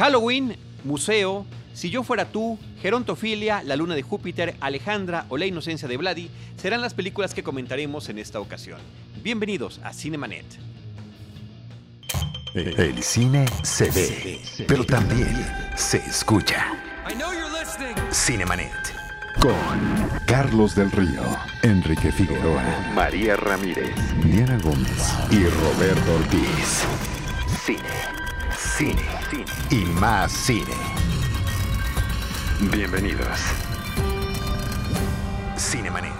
Halloween, Museo, Si yo fuera tú, Gerontofilia, La luna de Júpiter, Alejandra o La inocencia de Vladi serán las películas que comentaremos en esta ocasión. Bienvenidos a Cinemanet. El cine se ve, pero también se escucha. Cinemanet. Con Carlos del Río, Enrique Figueroa, María Ramírez, Diana Gómez y Roberto Ortiz. Cine, cine, cine y más cine. Bienvenidos. Cinemanet.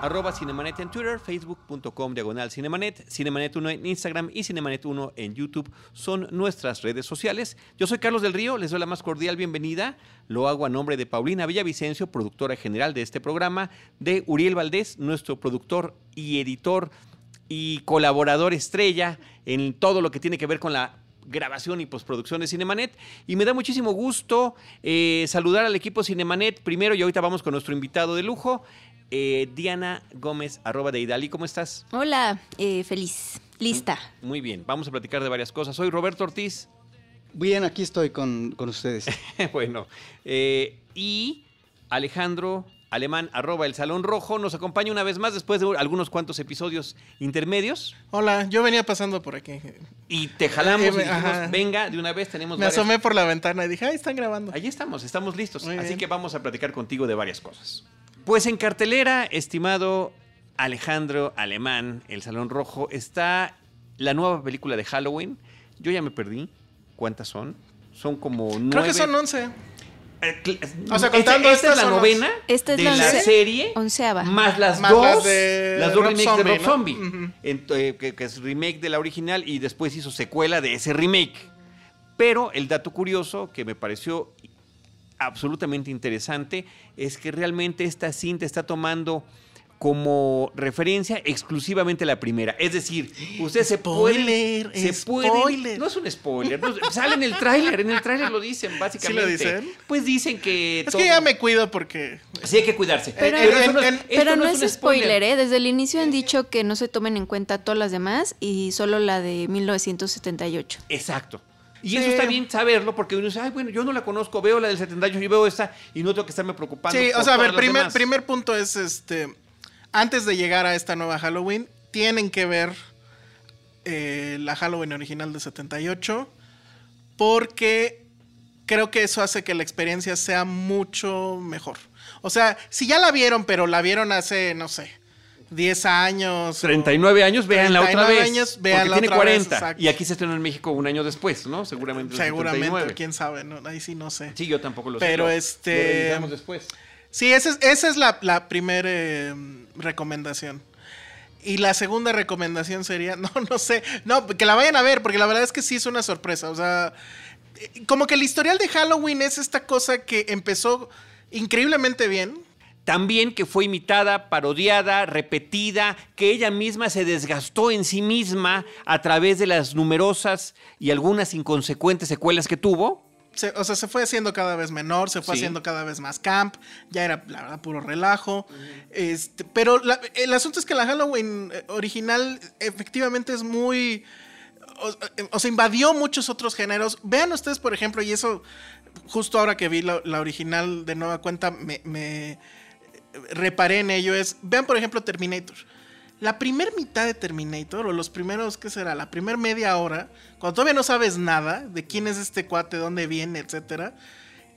Arroba Cinemanet en Twitter, facebook.com diagonal Cinemanet, Cinemanet 1 en Instagram y Cinemanet 1 en YouTube son nuestras redes sociales. Yo soy Carlos del Río, les doy la más cordial bienvenida. Lo hago a nombre de Paulina Villavicencio, productora general de este programa, de Uriel Valdés, nuestro productor y editor y colaborador estrella en todo lo que tiene que ver con la grabación y postproducción de Cinemanet. Y me da muchísimo gusto eh, saludar al equipo Cinemanet primero y ahorita vamos con nuestro invitado de lujo, eh, Diana Gómez, arroba de Idali. ¿Cómo estás? Hola, eh, feliz, lista. Muy bien, vamos a platicar de varias cosas. Soy Roberto Ortiz. Bien, aquí estoy con, con ustedes. bueno, eh, y Alejandro Alemán, arroba el Salón Rojo, nos acompaña una vez más después de algunos cuantos episodios intermedios. Hola, yo venía pasando por aquí. Y te jalamos Eh, y dijimos, venga, de una vez tenemos Me varias- asomé por la ventana y dije, ay, están grabando. Allí estamos, estamos listos. Muy Así bien. que vamos a platicar contigo de varias cosas. Pues en cartelera, estimado Alejandro Alemán, El Salón Rojo, está la nueva película de Halloween. Yo ya me perdí. ¿Cuántas son? Son como nueve. Creo que son 11. Eh, O sea, esta- contando esta, es la novena Esta es de la serie onceava. más las Más dos las de las dos Rob remakes Zombie, de Rob ¿no? Zombie eh, que, que es remake de la original y después hizo secuela de ese remake pero el dato curioso que me pareció absolutamente interesante es que realmente esta cinta está tomando como referencia exclusivamente la primera. Es decir, usted se puede. Spoiler, Se puede. spoiler. No es un spoiler. no, sale en el tráiler. En el tráiler lo dicen, básicamente. dicen? Pues dicen que. Es todo- que ya me cuido porque... Sí, hay que cuidarse. Pero- eso no es- en- esto Pero no, un es spoiler, ¿eh? Desde el inicio han dicho que no se tomen en cuenta todas las demás y solo la de 1978. Exacto. Y Sí. eso está bien saberlo porque uno dice, ay, bueno, yo no la conozco, veo la del 78, yo veo esta y no tengo que estarme preocupando. Sí, o sea, a ver, primer, demás". primer punto es, este, antes de llegar a esta nueva Halloween, tienen que ver eh, la Halloween original de 78, porque creo que eso hace que la experiencia sea mucho mejor. O sea, si ya la vieron, pero la vieron hace, no sé, 10 años. o- 39 años, véanla otra 39 vez. años, véanla tiene otra vez, 40. exacto. y aquí se estrenó en México un año después, ¿no? Seguramente. Seguramente, 79. quién sabe, ¿no? ahí sí no sé. Sí, yo tampoco lo sé. Pero este- Lo después. Sí, esa es, esa es la, la primera eh, recomendación. Y la segunda recomendación sería, no, no sé, no, que la vayan a ver, porque la verdad es que sí es una sorpresa. O sea, eh, como que el historial de Halloween es esta cosa que empezó increíblemente bien. También que fue imitada, parodiada, repetida, que ella misma se desgastó en sí misma a través de las numerosas y algunas inconsecuentes secuelas que tuvo. Se- o sea, se fue haciendo cada vez menor, se fue Sí. haciendo cada vez más camp, ya era, la verdad, puro relajo. este, pero la- el asunto es que la Halloween eh, original efectivamente es muy... O, o sea, invadió muchos otros géneros. Vean ustedes, por ejemplo, y eso, justo ahora que vi la, la original de nueva cuenta, me, me reparé en ello, es, vean, por ejemplo, Terminator. La primer mitad de Terminator, o los primeros, ¿qué será? La primer media hora, cuando todavía no sabes nada de quién es este cuate, dónde viene, etcétera,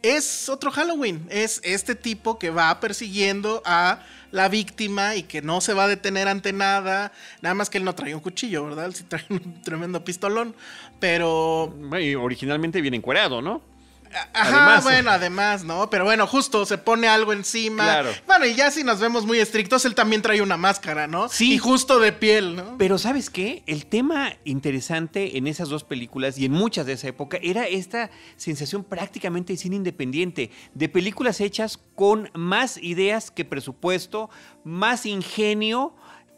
es otro Halloween. Es este tipo que va persiguiendo a la víctima y que no se va a detener ante nada. Nada más que él no trae un cuchillo, ¿verdad? Él sí trae un tremendo pistolón. Pero originalmente viene encuerado, ¿no? Ajá, Además. bueno, además, ¿no? Pero bueno, justo se pone algo encima. Claro. Bueno, y ya si nos vemos muy estrictos, él también trae una máscara, ¿no? Sí. Y justo de piel, ¿no? Pero ¿sabes qué? El tema interesante en esas dos películas y en muchas de esa época era esta sensación prácticamente de cine independiente, de películas hechas con más ideas que presupuesto, más ingenio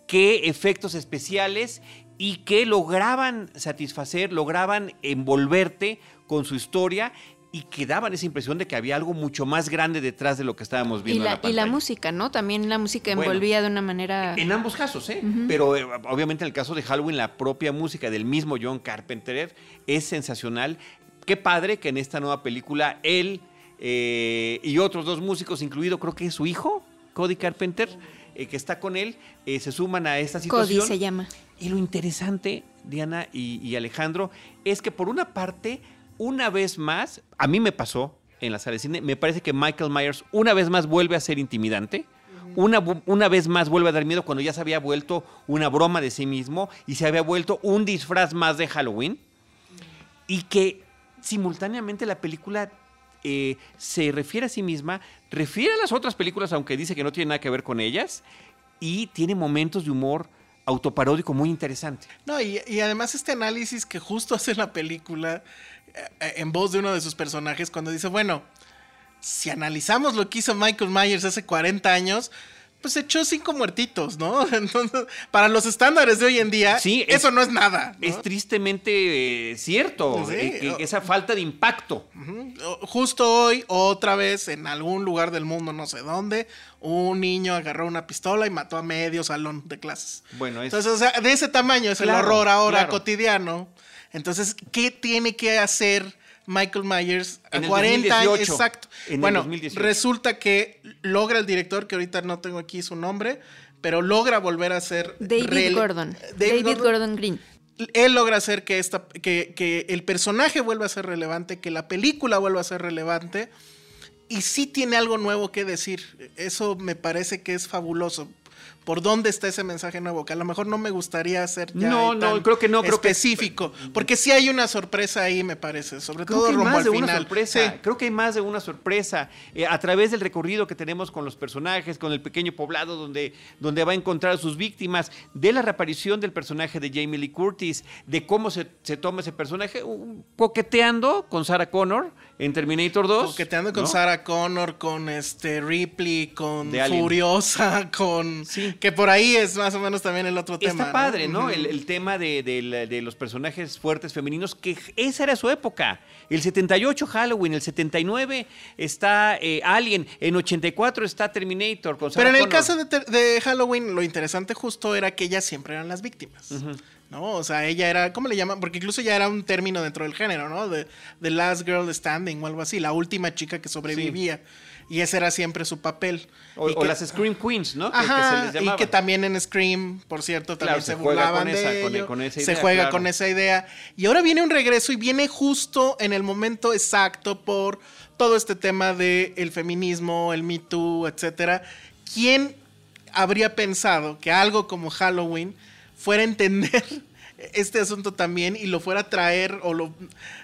que efectos especiales y que lograban satisfacer, lograban envolverte con su historia y que daban esa impresión de que había algo mucho más grande detrás de lo que estábamos Y viendo. en la, y la música, ¿no? También la música Bueno, envolvía de una manera... En ambos casos, ¿eh? Pero eh, obviamente en el caso de Halloween, la propia música del mismo John Carpenter es sensacional. qué padre que en esta nueva película él eh, y otros dos músicos, incluido creo que es su hijo, Cody Carpenter, eh, que está con él, eh, se suman a esta situación. Cody se llama. Y lo interesante, Diana y, y Alejandro, es que por una parte, una vez más, a mí me pasó en la sala de cine, me parece que Michael Myers una vez más vuelve a ser intimidante. Una, una vez más vuelve a dar miedo cuando ya se había vuelto una broma de sí mismo y se había vuelto un disfraz más de Halloween. Y que simultáneamente la película eh, se refiere a sí misma, refiere a las otras películas, aunque dice que no tiene nada que ver con ellas, y tiene momentos de humor autoparódico muy interesante. No, y, y además este análisis que justo hace la película en voz de uno de sus personajes cuando dice, bueno, si analizamos lo que hizo Michael Myers hace 40 años, pues echó cinco muertitos, ¿no? Entonces, para los estándares de hoy en día, Sí, es- eso no es nada. ¿no? Es tristemente eh, cierto, Sí, eh, que esa falta de impacto. Justo hoy, otra vez, en algún lugar del mundo, no sé dónde, un niño agarró una pistola y mató a medio salón de clases. Bueno, es- Entonces, o sea, de ese tamaño es Claro, el horror ahora claro. cotidiano. Entonces, ¿qué tiene que hacer Michael Myers a En el 40 años? 2018. Exacto. En el bueno, 2018. resulta que logra el director, que ahorita no tengo aquí su nombre, pero logra volver a ser... David Gordon. David David, Gordon Green. él logra hacer que, esta, que, que el personaje vuelva a ser relevante, que la película vuelva a ser relevante. Y sí tiene algo nuevo que decir. Eso me parece que es fabuloso. ¿Por dónde está ese mensaje nuevo? Que a lo mejor no me gustaría hacer ya No, no, tan creo que no, creo que- específico. Porque sí hay una sorpresa ahí, me parece. Sobre Creo todo que hay rumbo más al de final. una sorpresa. Sí. Creo que hay más de una sorpresa. Eh, a través del recorrido que tenemos con los personajes, con el pequeño poblado donde, donde va a encontrar a sus víctimas, de la reaparición del personaje de Jamie Lee Curtis, de cómo se, se toma ese personaje, un- coqueteando con Sarah Connor en Terminator 2. Coqueteando con ¿no? Sarah Connor, con este Ripley, con De. Furiosa, con. Sí. Que por ahí es más o menos también el otro tema. Está ¿no? padre, ¿no? El, el tema de, de- de los personajes fuertes femeninos, que esa era su época. El 78 Halloween, el 79 está eh, Alien, en 84 está Terminator con Pero Sarah en el caso de, de Halloween, lo interesante justo era que ellas siempre eran las víctimas. ¿No? O sea, ella era, ¿cómo le llaman? Porque incluso ya era un término dentro del género, ¿no? De The Last Girl Standing o algo así, la última chica que sobrevivía. Y ese era siempre su papel. O, que- las Scream Queens, ¿no? Que- que, Ajá, se les y que también en Scream, por cierto, también Claro, se, se juega burlaban con de esa- con- ello, con esa se idea, juega claro. con esa idea. Y ahora viene un regreso y viene justo en el momento exacto por todo este tema de el feminismo, el Me Too, etcétera. ¿Quién habría pensado que algo como Halloween fuera a entender este asunto también y lo fuera a traer o lo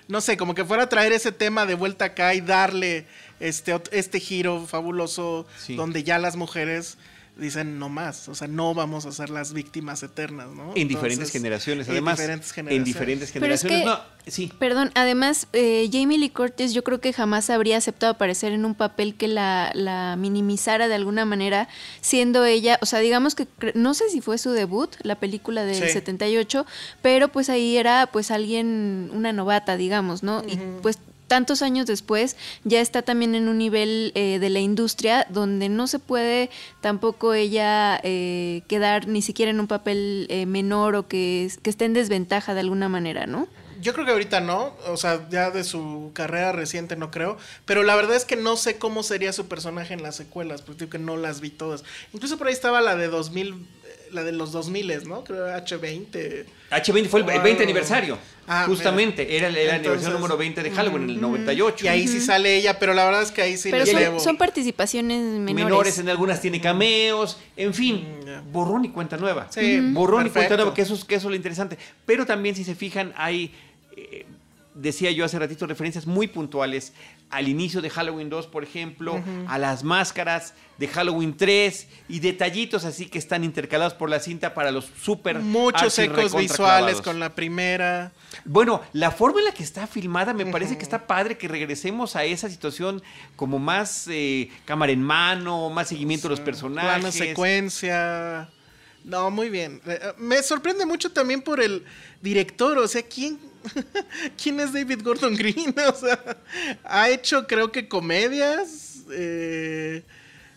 no sé, como que fuera a traer ese tema de vuelta acá y darle este este giro fabuloso Sí. donde ya las mujeres dicen no más, o sea, no vamos a ser las víctimas eternas, ¿no? En diferentes generaciones, en además. diferentes En generaciones. diferentes Pero es generaciones. que- No, sí. Perdón, además, eh, Jamie Lee Curtis yo creo que jamás habría aceptado aparecer en un papel que la, la minimizara de alguna manera, siendo ella, o sea, digamos que cre- no sé si fue su debut, la película del Sí. 78, pero pues ahí era pues alguien, una novata, digamos, ¿no? Y pues tantos años después ya está también en un nivel eh, de la industria donde no se puede tampoco ella eh, quedar ni siquiera en un papel eh, menor o que, esté en desventaja de alguna manera, ¿no? Yo creo que ahorita no, o sea, ya de su carrera reciente no creo, pero la verdad es que no sé cómo sería su personaje en las secuelas, porque que no las vi todas. Incluso por ahí estaba la de 2000, eh, la de los 2000, ¿no? Creo H20. H20 fue el, el 20 aniversario. Ah, justamente. Era el, el Entonces, aniversario número 20 de Halloween, en el 98. Y ahí sí sale ella, pero la verdad es que ahí sí Pero le son, llevo. son participaciones menores. menores, en algunas tiene cameos, en fin, Mm, borrón y cuenta nueva. Sí, borrón y cuenta nueva, que eso, es, que eso es lo interesante. Pero también, si se fijan, hay, eh, decía yo hace ratito, referencias muy puntuales al inicio de Halloween 2, por ejemplo, a las máscaras de Halloween 3 y detallitos así que están intercalados por la cinta para los super Muchos ecos visuales con la primera. Bueno, la forma en la que está filmada me parece que está padre que regresemos a esa situación como más eh, cámara en mano, más seguimiento de los personajes. Plano secuencia. No, muy bien. Eh, eh, Me sorprende mucho también por el director. O sea, ¿quién, ¿quién es David Gordon Green? O sea, ha hecho, creo que comedias. eh,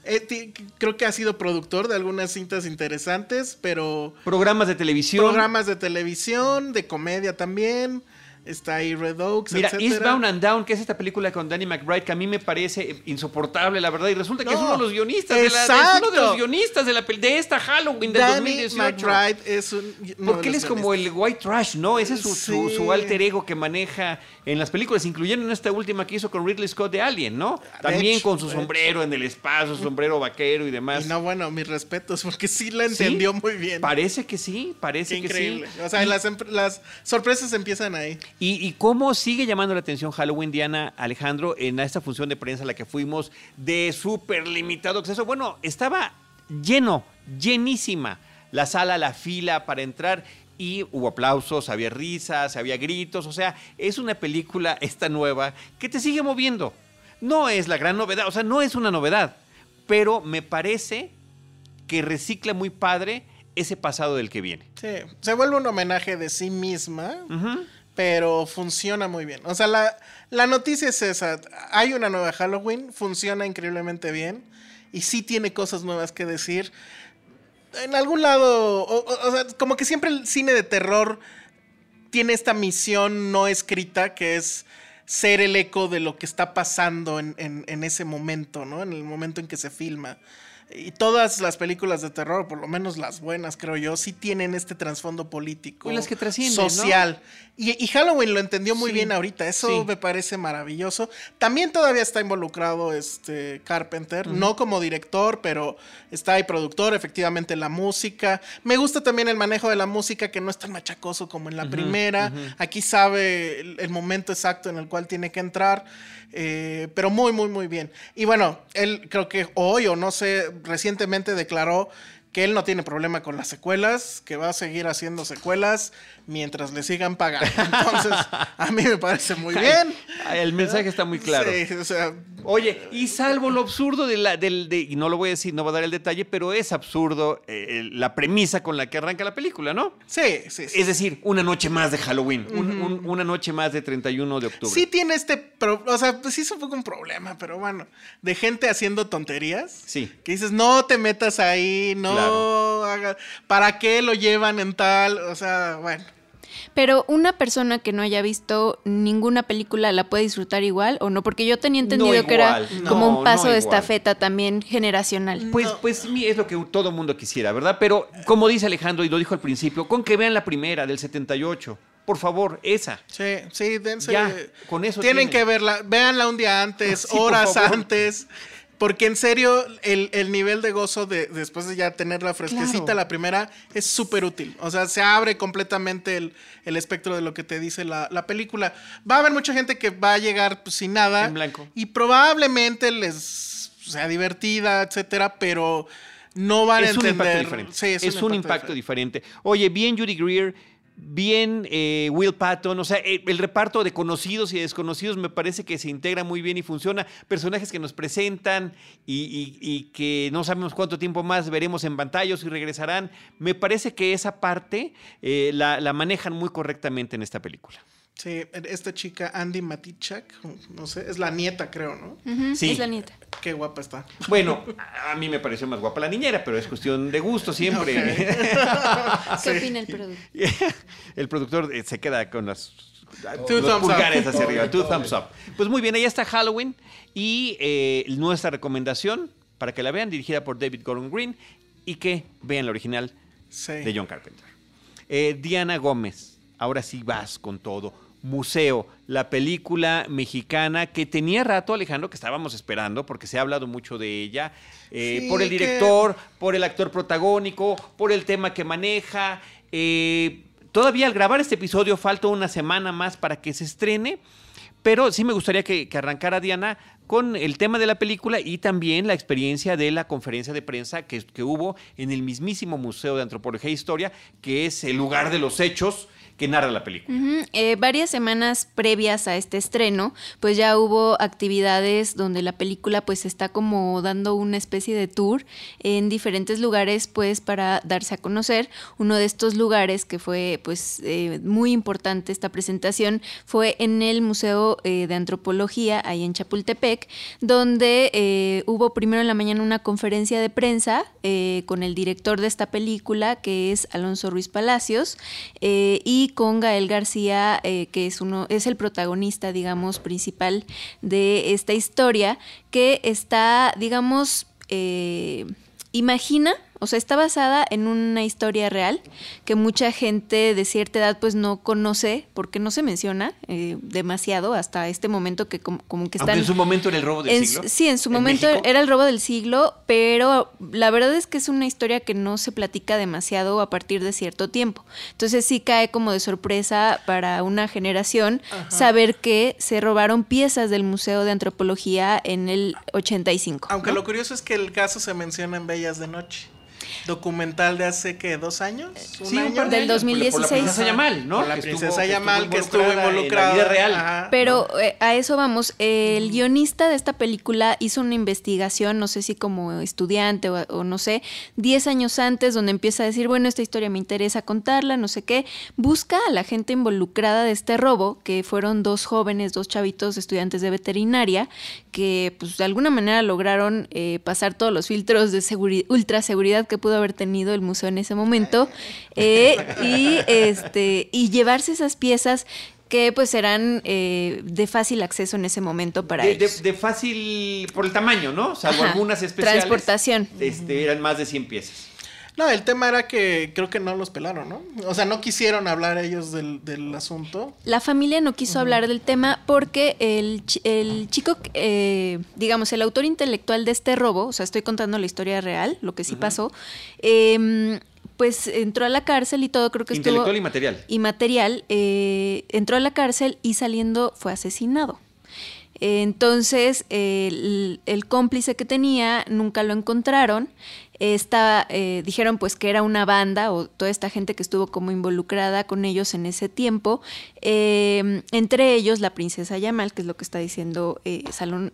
eh, creo que ha sido productor de algunas cintas interesantes, pero Programas de televisión. programas de televisión, de comedia también. Está ahí Red Oaks, Mira, etcétera. Eastbound and Down, que es esta película con Danny McBride, que a mí me parece insoportable, la verdad, y resulta que es No, uno de los guionistas de la, es uno de los guionistas de, la, de esta Halloween del Danny 2018. McBride es un. Porque él es como el white trash, ¿no? Ese es su, Sí. su alter ego que maneja en las películas, incluyendo en esta última que hizo con Ridley Scott de Alien, ¿no? También hecho, con su sombrero en el espacio, su sombrero vaquero y demás. Y no, bueno, mis respetos, porque sí la ¿Sí? entendió muy bien. Parece que sí, Qué parece que increíble. sí. O sea, Y- las, empre- las sorpresas empiezan ahí. ¿Y, y cómo sigue llamando la atención Halloween, Diana Alejandro, en esta función de prensa a la que fuimos de súper limitado acceso? Bueno, estaba lleno, llenísima la sala, la fila para entrar y hubo aplausos, había risas, había gritos, o sea, es una película esta nueva que te sigue moviendo. No es la gran novedad, o sea, no es una novedad, pero me parece que recicla muy padre ese pasado del que viene. Sí, se vuelve un homenaje de sí misma, Ujú. Pero funciona muy bien. O sea, la, la noticia es esa. Hay una nueva Halloween, funciona increíblemente bien y sí tiene cosas nuevas que decir. En algún lado, o, o- sea, como que siempre el cine de terror tiene esta misión no escrita que es ser el eco de lo que está pasando en, en- en ese momento, ¿no? En el momento en que se filma. Y todas las películas de terror, por lo menos las buenas, creo yo, sí tienen este trasfondo político. Y las que trascienden, ¿no? Social. Y, y Halloween lo entendió muy Sí, bien ahorita. Eso sí. me parece maravilloso. También todavía está involucrado este Carpenter, no como director, pero está ahí productor, efectivamente la música. Me gusta también el manejo de la música, que no es tan machacoso como en la primera. Aquí sabe el, el momento exacto en el cual tiene que entrar. Eh, pero muy, muy, muy bien. Y bueno, él creo que hoy o no sé, recientemente declaró que él no tiene problema con las secuelas, que va a seguir haciendo secuelas mientras le sigan pagando. Entonces, a mí me parece muy bien. El mensaje está muy claro. Sí, o sea, Oye, y salvo lo absurdo de la, del, de, y no lo voy a decir, no voy a dar el detalle, pero es absurdo eh, la premisa con la que arranca la película, ¿no? sí, sí, sí. Es decir, una noche más de Halloween, un- un- una noche más de 31 de octubre. Sí tiene este, pro- o sea, pues sí es un poco un problema, pero bueno, de gente haciendo tonterías. Sí. Que dices, no te metas ahí, no Claro. haga- ¿para qué lo llevan en tal? O sea, bueno. Pero una persona que no haya visto ninguna película la puede disfrutar igual o no, porque yo tenía entendido No que era como un paso no de estafeta también generacional. Pues, pues sí, es lo que todo mundo quisiera, ¿verdad? Pero como dice Alejandro y lo dijo al principio, con que vean la primera del 78, por favor, esa. Sí, sí, dense. Ya, con eso Tienen tienen. que verla, véanla un día antes, Sí, horas antes. Porque en serio, el, el nivel de gozo de después de ya tenerla fresquecita, Claro. la primera, es súper útil. O sea, se abre completamente el, el espectro de lo que te dice la, la película. Va a haber mucha gente que va a llegar pues, sin nada. En blanco. Y probablemente les sea divertida, etcétera, pero no van a es un entender. impacto diferente. Sí, es, un impacto diferente. Oye, bien Judy Greer, bien eh, Will Patton, o sea, eh, el reparto de conocidos y desconocidos me parece que se integra muy bien y funciona. Personajes que nos presentan y, que no sabemos cuánto tiempo más veremos en pantallas y regresarán. Me parece que esa parte eh, la manejan muy correctamente en esta película. Sí, esta chica Andy Matichak, no sé, es la nieta, creo, ¿no? Sí. Es la nieta. Qué guapa está. Bueno, a mí me pareció más guapa la niñera, pero es cuestión de gusto siempre. ¿Qué opina el producto? El productor eh, se queda con las Two los pulgares up. hacia arriba. Two thumbs up. Pues muy bien, ahí está Halloween y eh, nuestra recomendación para que la vean, dirigida por David Gordon Green y que vean la original Sí. de John Carpenter. Eh, Diana Gómez, ahora sí vas con todo. Museo, la película mexicana que tenía rato, Alejandro, que estábamos esperando, porque se ha hablado mucho de ella, eh, Sí, por el que- director, por el actor protagónico, por el tema que maneja. eh, todavía al grabar este episodio falta una semana más para que se estrene, pero sí me gustaría que, que arrancara Diana con el tema de la película y también la experiencia de la conferencia de prensa que, que hubo en el mismísimo Museo de Antropología e Historia, que es el lugar de los hechos que narra la película. Eh, varias semanas previas a este estreno, pues ya hubo actividades donde la película pues está como dando una especie de tour en diferentes lugares pues para darse a conocer. Uno de estos lugares que fue pues eh, muy importante esta presentación fue en el Museo eh, de Antropología ahí en Chapultepec, donde hubo primero en la mañana una conferencia de prensa con el director de esta película que es Alonso Ruiz Palacios y con Gael García, eh, que es uno, es el protagonista, digamos, principal de esta historia, que está, digamos, eh, imagina o sea, está basada en una historia real que mucha gente de cierta edad pues no conoce porque no se menciona eh, demasiado hasta este momento que como, que están... en su momento era el robo del siglo. Sí, en su momento era el robo del siglo, pero la verdad es que es una historia que no se platica demasiado a partir de cierto tiempo. Entonces sí cae como de sorpresa para una generación saber que se robaron piezas del Museo de Antropología en el 85. Aunque lo curioso es que el caso se menciona en Bellas de Noche documental de hace que dos años, un sí, año? del 2016. la princesa Yamal, ¿no? la princesa Yamal que estuvo involucrada en la vida real. Pero eh, a eso vamos. El guionista de esta película hizo una investigación, no sé si como estudiante o, no sé, 10 años antes, donde empieza a decir, bueno, esta historia me interesa contarla, no sé qué. Busca a la gente involucrada de este robo, que fueron dos jóvenes, dos chavitos estudiantes de veterinaria, que pues de alguna manera lograron eh, pasar todos los filtros de ultra seguridad que pudo haber tenido el museo en ese momento eh, y este y llevarse esas piezas que pues eran eh, de fácil acceso en ese momento para de, ellos. De, fácil por el tamaño, ¿no? Salvo algunas especiales. Transportación. Este, eran más de 100 piezas. No, el tema era que creo que no los pelaron, ¿no? O sea, no quisieron hablar ellos del, asunto. La familia no quiso hablar del tema porque el, el chico, eh, digamos, el autor intelectual de este robo, o sea, estoy contando la historia real, lo que sí pasó, em, pues entró a la cárcel y todo, creo que Intelectual y material. Y material, eh, entró a la cárcel y saliendo fue asesinado. Entonces, el, el, cómplice que tenía nunca lo encontraron esta, eh, dijeron pues que era una banda o toda esta gente que estuvo como involucrada con ellos en ese tiempo, eh, entre ellos la princesa Yamal, que es lo que está diciendo eh, Salón,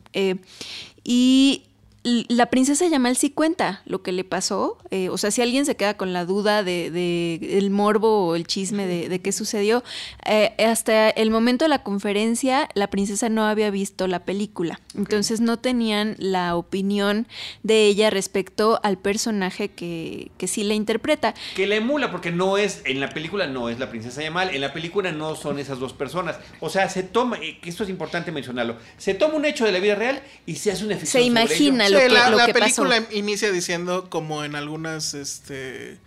y la princesa Yamal sí cuenta lo que le pasó. Eh, o sea, si alguien se queda con la duda de, el morbo o el chisme de, qué sucedió, eh, hasta el momento de la conferencia, la princesa no había visto la película. Entonces no tenían la opinión de ella respecto al personaje que, que sí le interpreta. Que la emula, porque no es, en la película no es la princesa Yamal, en la película no son esas dos personas. O sea, se toma, eh, que esto es importante mencionarlo, se toma un hecho de la vida real y se hace una ficción. Se imagina la, película inicia diciendo, como en algunas este,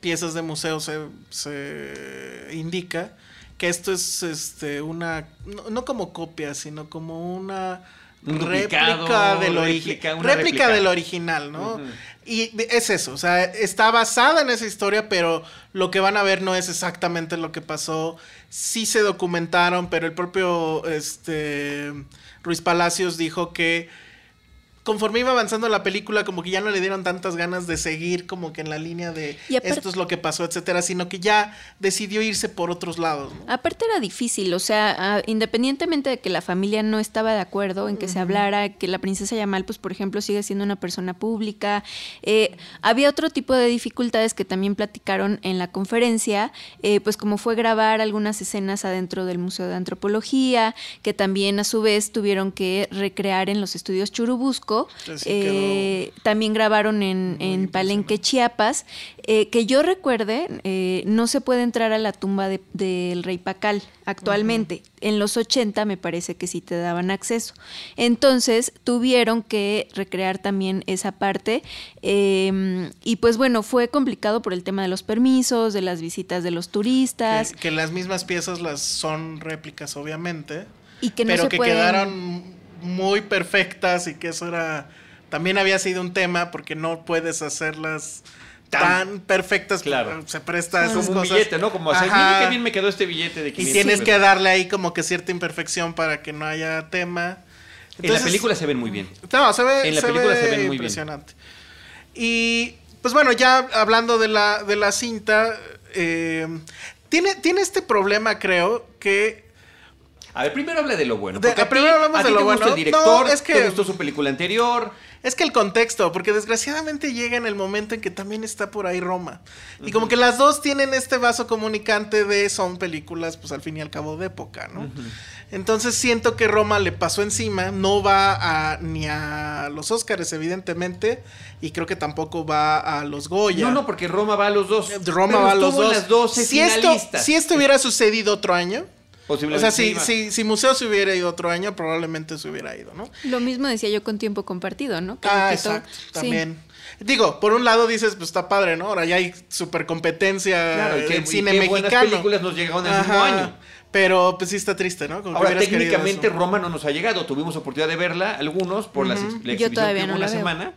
piezas de museo se, indica, que esto es este, una, no, como copia, sino como una réplica, del, réplica, del original, ¿no? Y es eso, o sea, está basada en esa historia, pero lo que van a ver no es exactamente lo que pasó. Sí se documentaron, pero el propio este, Ruiz Palacios dijo que conforme iba avanzando la película, como que ya no le dieron tantas ganas de seguir como que en la línea de esto es lo que pasó, etcétera, sino que ya decidió irse por otros lados. Aparte era difícil, o sea, independientemente de que la familia no estaba de acuerdo en que se hablara, que la princesa Yamal, pues por ejemplo, sigue siendo una persona pública, eh, había otro tipo de dificultades que también platicaron en la conferencia, eh, pues como fue grabar algunas escenas adentro del Museo de Antropología, que también a su vez tuvieron que recrear en los estudios Churubusco, eh, también grabaron en, Palenque, Chiapas. Eh, que yo recuerde, eh, no se puede entrar a la tumba del rey Pacal actualmente. En los 80 me parece que sí te daban acceso. Entonces tuvieron que recrear también esa parte. Em, y pues bueno, fue complicado por el tema de los permisos, de las visitas de los turistas. Que, las mismas piezas las son réplicas, obviamente. Y que no pero se que quedaron muy perfectas y que eso era también había sido un tema porque no puedes hacerlas tan, perfectas claro. se presta como un billete no como hacer mire qué bien me quedó este billete de 500 y tienes que darle ahí como que cierta imperfección para que no haya tema. En la película se ven muy bien. no se ve en la película se ven muy impresionante. Y pues bueno ya hablando de la de la cinta eh, tiene tiene este problema creo que A ver, primero habla de lo bueno. De- a primero ti- hablamos a ti de lo te bueno. el director, No, es que- te gustó su película anterior. Es que el contexto, porque desgraciadamente llega en el momento en que también está por ahí Roma. Y como que las dos tienen este vaso comunicante de son películas, pues al fin y al cabo de época, ¿no? Entonces siento que Roma le pasó encima, no va a, ni a los Óscares, evidentemente, y creo que tampoco va a los Goya. No, no, porque Roma va a los dos. Roma Pero va a los dos. las 12 si, esto, si esto hubiera sucedido otro año, o Posiblemente sea, si, si, si Museo se hubiera ido otro año, probablemente se hubiera ido, ¿no? Lo mismo decía yo con tiempo compartido, ¿no? Ah, exacto, sí. también. Digo, por un lado dices, pues está padre, ¿no? Ahora ya hay super competencia Claro, y qué- en y cine qué mexicano. buenas películas nos llegaron el mismo año. Pero pues sí está triste, ¿no? Como Ahora, técnicamente. Roma no nos ha llegado. Tuvimos oportunidad de verla, algunos, por la, ex- la Yo exhibición todavía que no hubo la una veo. semana.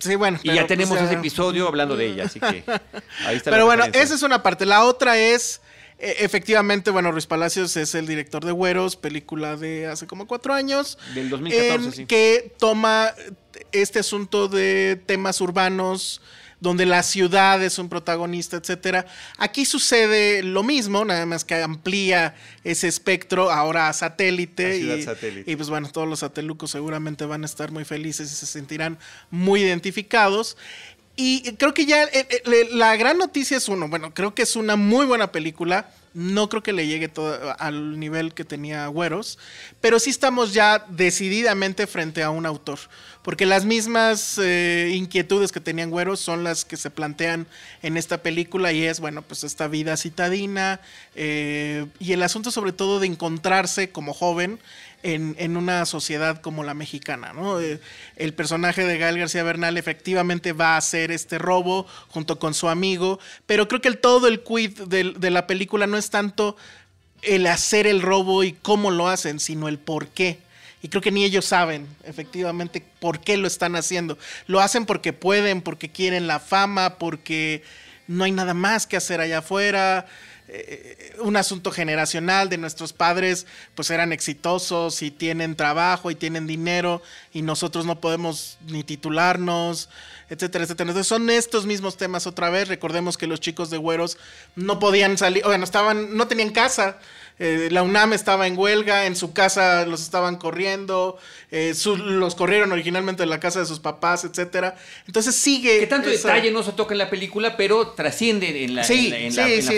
Sí, bueno. Y pero, ya tenemos pues, ese ya- episodio hablando de ella, así que ahí está la Pero bueno, referencia. esa es una parte. La otra es, efectivamente, bueno, Ruiz Palacios es el director de Güeros, película de hace como cuatro años. Del 2014, en sí. Que toma este asunto de temas urbanos donde la ciudad es un protagonista, etcétera. Aquí sucede lo mismo, nada más que amplía ese espectro ahora a satélite. Y, satélite. y, pues bueno, todos los satelucos seguramente van a estar muy felices y se sentirán muy identificados. Y creo que ya eh, eh, la gran noticia es uno, bueno, creo que es una muy buena película. No creo que le llegue todo al nivel que tenía Güeros, pero sí estamos ya decididamente frente a un autor, porque las mismas eh, inquietudes que tenían Güeros son las que se plantean en esta película y es, bueno, pues esta vida citadina eh, y el asunto sobre todo de encontrarse como joven en, en una sociedad como la mexicana, ¿no? Eh, el personaje de Gael García Bernal efectivamente va a hacer este robo junto con su amigo, pero creo que el, todo el quid de, la película no es tanto el hacer el robo y cómo lo hacen, sino el por qué. Y creo que ni ellos saben efectivamente por qué lo están haciendo. Lo hacen porque pueden, porque quieren la fama, porque no hay nada más que hacer allá afuera. Eh, un asunto generacional de nuestros padres, pues eran exitosos y tienen trabajo y tienen dinero y nosotros no podemos ni titularnos, etcétera, etcétera. Entonces son estos mismos temas otra vez. Recordemos que los chicos de Güeros no podían salir, bueno, estaban, no tenían casa. Eh, la UNAM estaba en huelga, en su casa los estaban corriendo, eh, su- los corrieron originalmente de la casa de sus papás, etcétera. Entonces sigue. Que tanto esa- detalle no se toca en la película, pero trasciende en la,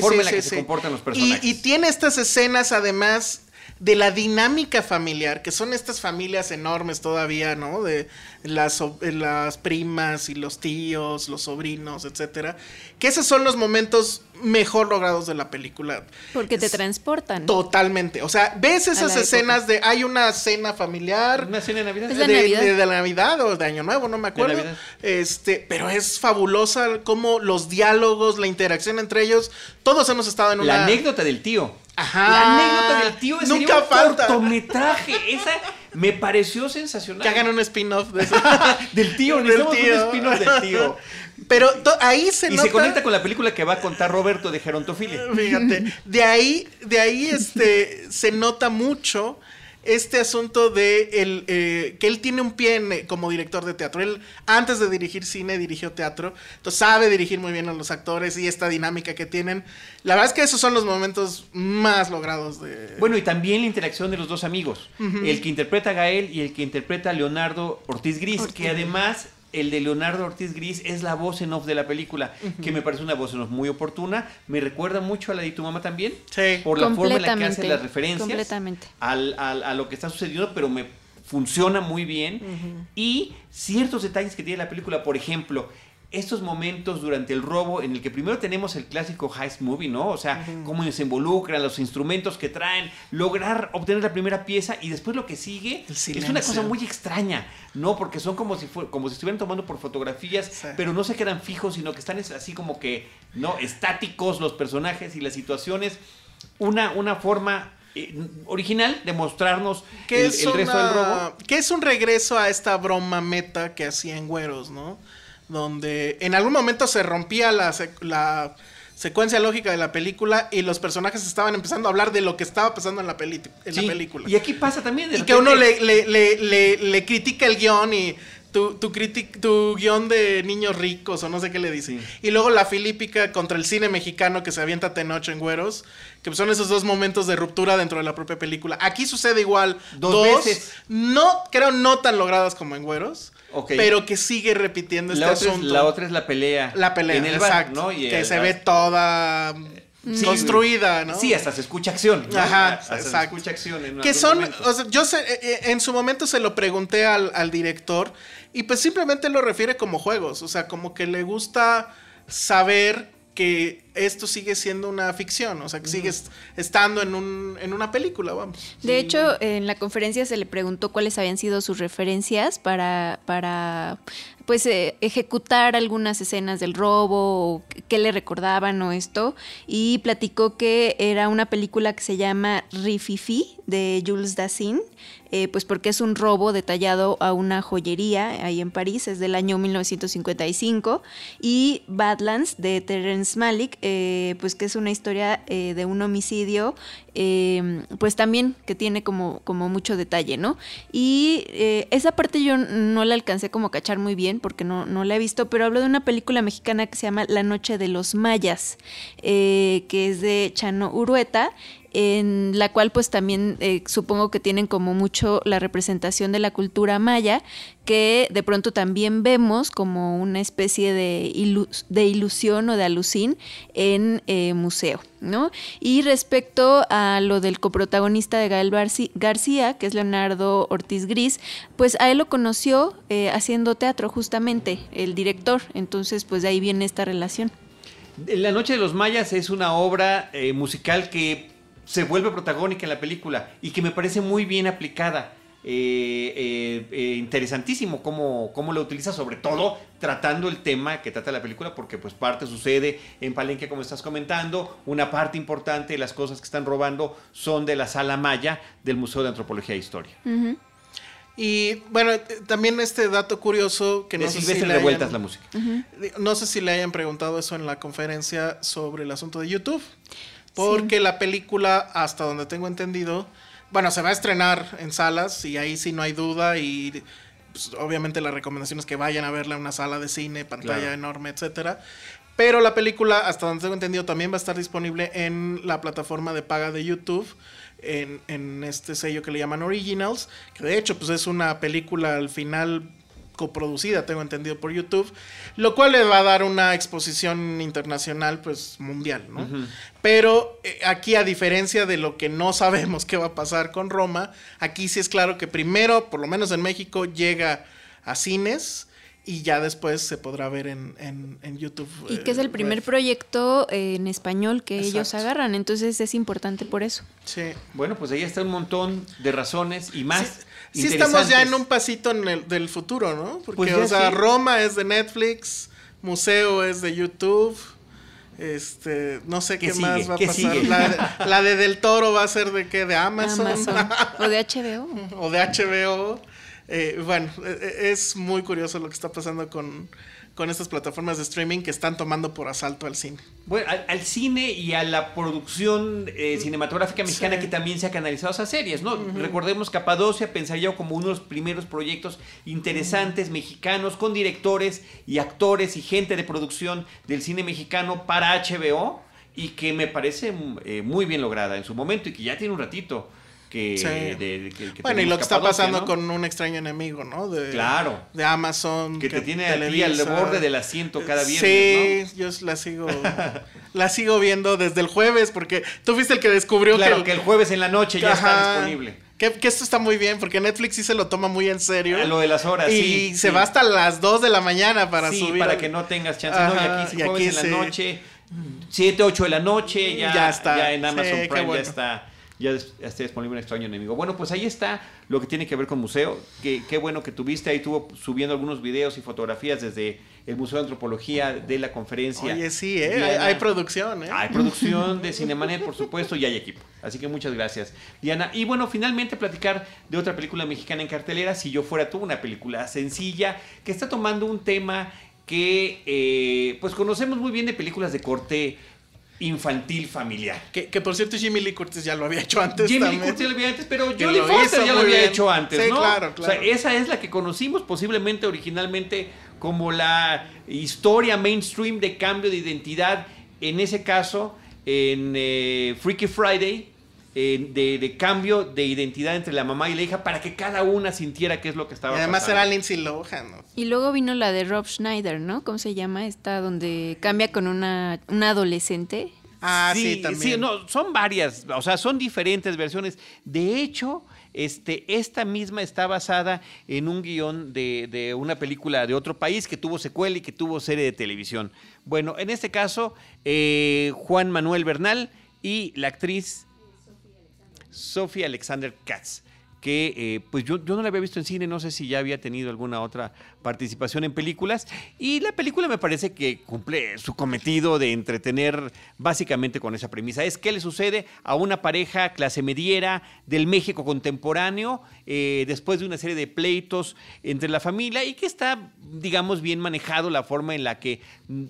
forma en la que sí, se sí. comportan los Y- personajes. Y, tiene estas escenas, además, de la dinámica familiar, que son estas familias enormes todavía, ¿no? De las, eh, las primas y los tíos, los sobrinos, etcétera. Que esos son los momentos mejor logrados de la película. Porque te Es- transportan. Totalmente. O sea, ves esas escenas de. Hay una cena familiar. ¿Una cena de Navidad? Es de, Navidad. de- de la Navidad o de Año Nuevo, no me acuerdo. Este, pero es fabulosa como los diálogos, la interacción entre ellos. Todos hemos estado en una. La anécdota del tío. Ajá. La anécdota del tío es Nunca un falta. cortometraje. Esa me pareció sensacional. Que hagan un spin-off de eso. del tío, Del necesitamos tío. un spin-off del tío. Pero ahí se Y nota. se conecta con la película que va a contar Roberto de Gerontofilia. Fíjate, de ahí, de ahí este, se nota mucho este asunto de el, eh, que él tiene un pie en, eh, como director de teatro. Él antes de dirigir cine dirigió teatro, entonces sabe dirigir muy bien a los actores y esta dinámica que tienen. La verdad es que esos son los momentos más logrados de... Bueno, y también la interacción de los dos amigos. El que interpreta a Gael y el que interpreta a Leonardo Ortiz Gris, que además el de Leonardo Ortiz Gris es la voz en off de la película, que me parece una voz en off muy oportuna. Me recuerda mucho a la de tu mamá también. Sí. Por la forma en la que hace las referencias completamente. al- al- a lo que está sucediendo, pero me funciona muy bien. Y ciertos detalles que tiene la película, por ejemplo, estos momentos durante el robo en el que primero tenemos el clásico heist movie, ¿no? O sea, cómo se involucran, los instrumentos que traen, lograr obtener la primera pieza y después lo que sigue es una cosa muy extraña, ¿no? Porque son como si como si estuvieran tomando por fotografías, Sí. pero no se quedan fijos, sino que están es- así como que, ¿no? Estáticos los personajes y las situaciones. Una, una forma eh, original de mostrarnos el, es el resto del robo. Que es un regreso a esta broma meta que hacía en Güeros, ¿no? Donde en algún momento se rompía la, sec- la secuencia lógica de la película y los personajes estaban empezando a hablar de lo que estaba pasando en la, peli- en Sí, la película. Y aquí pasa también. de Y que uno le, le, le, le, le critica el guion y tu, tu, tu guion de niños ricos o no sé qué le dicen. Y luego la filípica contra el cine mexicano que se avienta Tenoch en Güeros, que son esos dos momentos de ruptura dentro de la propia película. Aquí sucede igual. Dos, veces. No, creo no tan logradas como en Güeros. Pero que sigue repitiendo este asunto. la otra es la pelea. La pelea, en el exacto. que se ve toda construida, ¿no? Sí, hasta se escucha acción. Ajá, hasta se escucha acción. En que son, o sea, yo sé, eh, eh, en su momento se lo pregunté al, al, director y pues simplemente lo refiere como juegos, o sea, como que le gusta saber que esto sigue siendo una ficción, o sea, que sigue estando en, un, en una película, vamos. De hecho, en la conferencia se le preguntó cuáles habían sido sus referencias para, para pues eh, ejecutar algunas escenas del robo o qué le recordaban o esto. Y platicó que era una película que se llama Rififi de Jules Dassin eh, pues porque es un robo detallado a una joyería ahí en París, es del año 1955 y Badlands de Terence Malick, eh, pues que es una historia de un homicidio pues también que tiene como, como mucho detalle, ¿no? Y esa parte yo no la alcancé como a cachar muy bien porque no, no la he visto, pero hablo de una película mexicana que se llama La Noche de los Mayas, eh, que es de Chano Urueta en la cual pues también eh, supongo que tienen como mucho la representación de la cultura maya, que de pronto también vemos como una especie de, ilusión o de alucín en eh, museo, ¿no? Y respecto a lo del coprotagonista de Gael García, que es Leonardo Ortiz Gris, pues a él lo conoció eh, haciendo teatro justamente, el director, entonces pues de ahí viene esta relación. La Noche de los Mayas es una obra musical que se vuelve protagónica en la película y que me parece muy bien aplicada. Eh, eh, eh, interesantísimo cómo, cómo lo utiliza, sobre todo tratando el tema que trata la película, porque pues parte sucede en Palenque, como estás comentando, una parte importante de las cosas que están robando son de la sala Maya del Museo de Antropología e Historia. Y bueno, también este dato curioso que no sé si le hayan, la música. No sé si le hayan preguntado eso en la conferencia sobre el asunto de YouTube. Porque la película, hasta donde tengo entendido, bueno, se va a estrenar en salas y ahí sí no hay duda y pues, obviamente la recomendación es que vayan a verla en una sala de cine, pantalla enorme, etcétera. Pero la película, hasta donde tengo entendido, también va a estar disponible en la plataforma de paga de YouTube, en, en este sello que le llaman Originals, que de hecho pues es una película al final coproducida, tengo entendido, por YouTube, lo cual le va a dar una exposición internacional, pues mundial, ¿no? Pero eh, aquí, a diferencia de lo que no sabemos qué va a pasar con Roma, aquí sí es claro que primero, por lo menos en México, llega a cines y ya después se podrá ver en, en, YouTube. Y que es el eh, primer proyecto en español que ellos agarran, entonces es importante por eso. Sí. Bueno, pues ahí está un montón de razones y más. Sí, estamos ya en un pasito en el, del futuro, ¿no? Porque, pues o sea, Roma es de Netflix, Museo es de YouTube. Este, no sé qué, más va a pasar. La de, Del Toro va a ser de qué, de Amazon. o de HBO. o de HBO. Eh, bueno, e, e, es muy curioso lo que está pasando con, con estas plataformas de streaming que están tomando por asalto al cine. Bueno, al, cine y a la producción eh, cinematográfica mexicana que también se ha canalizado a esas series, ¿no? Recordemos Capadocia, pensaría como uno de los primeros proyectos interesantes mexicanos con directores y actores y gente de producción del cine mexicano para HBO y que me parece eh, muy bien lograda en su momento y que ya tiene un ratito que, bueno y lo que está pasando con un extraño enemigo no de, claro. de Amazon que, te tiene al borde del asiento cada viernes sí yo la sigo la sigo viendo desde el jueves porque tú fuiste el que descubrió claro, que, el, jueves en la noche ya está disponible. Que, esto está muy bien porque Netflix sí se lo toma muy en serio. A lo de las horas, y se va hasta las 2 de la mañana para sí, subir. para que no tengas chance. no, y aquí, y aquí en la noche, 7, 8 de la noche, ya, ya está. Ya en Amazon Prime ya está ya esté disponible un extraño enemigo. Bueno, pues ahí está lo que tiene que ver con museo. Qué, qué bueno que tuviste. Ahí estuvo subiendo algunos videos y fotografías desde el Museo de Antropología de la conferencia. Oye, sí, ¿eh? hay, producción. ¿eh? Hay producción de Cinemanet, por supuesto, y hay equipo. Así que muchas gracias, Diana. Y bueno, finalmente platicar de otra película mexicana en cartelera, Si yo fuera tú, una película sencilla que está tomando un tema que eh, pues conocemos muy bien de películas de corte infantil familiar. Que, por cierto Jimmy Lee Curtis ya lo había hecho antes. Jimmy Lee Curtis ya lo había antes, pero Jodie Foster ya lo había hecho antes, sí, claro, claro. O sea, esa es la que conocimos posiblemente originalmente como la historia mainstream de cambio de identidad, en ese caso en eh, Freaky Friday, de, cambio de identidad entre la mamá y la hija para que cada una sintiera qué es lo que estaba pasando. Además era Lindsay Lohan. Y luego vino la de Rob Schneider, ¿no? ¿Cómo se llama? Esta donde cambia con una, adolescente. Ah, sí, también. Sí, no, son varias, o sea, son diferentes versiones. De hecho, este, esta misma está basada en un guion de, una película de otro país que tuvo secuela y que tuvo serie de televisión. Bueno, en este caso, eh, Juan Manuel Bernal y la actriz Sophie Alexander Katz que eh, pues yo, yo, no la había visto en cine, no sé si ya había tenido alguna otra participación en películas. Y la película me parece que cumple su cometido de entretener básicamente con esa premisa. Es qué le sucede a una pareja clase mediera del México contemporáneo eh, después de una serie de pleitos entre la familia y que está, digamos, bien manejado la forma en la que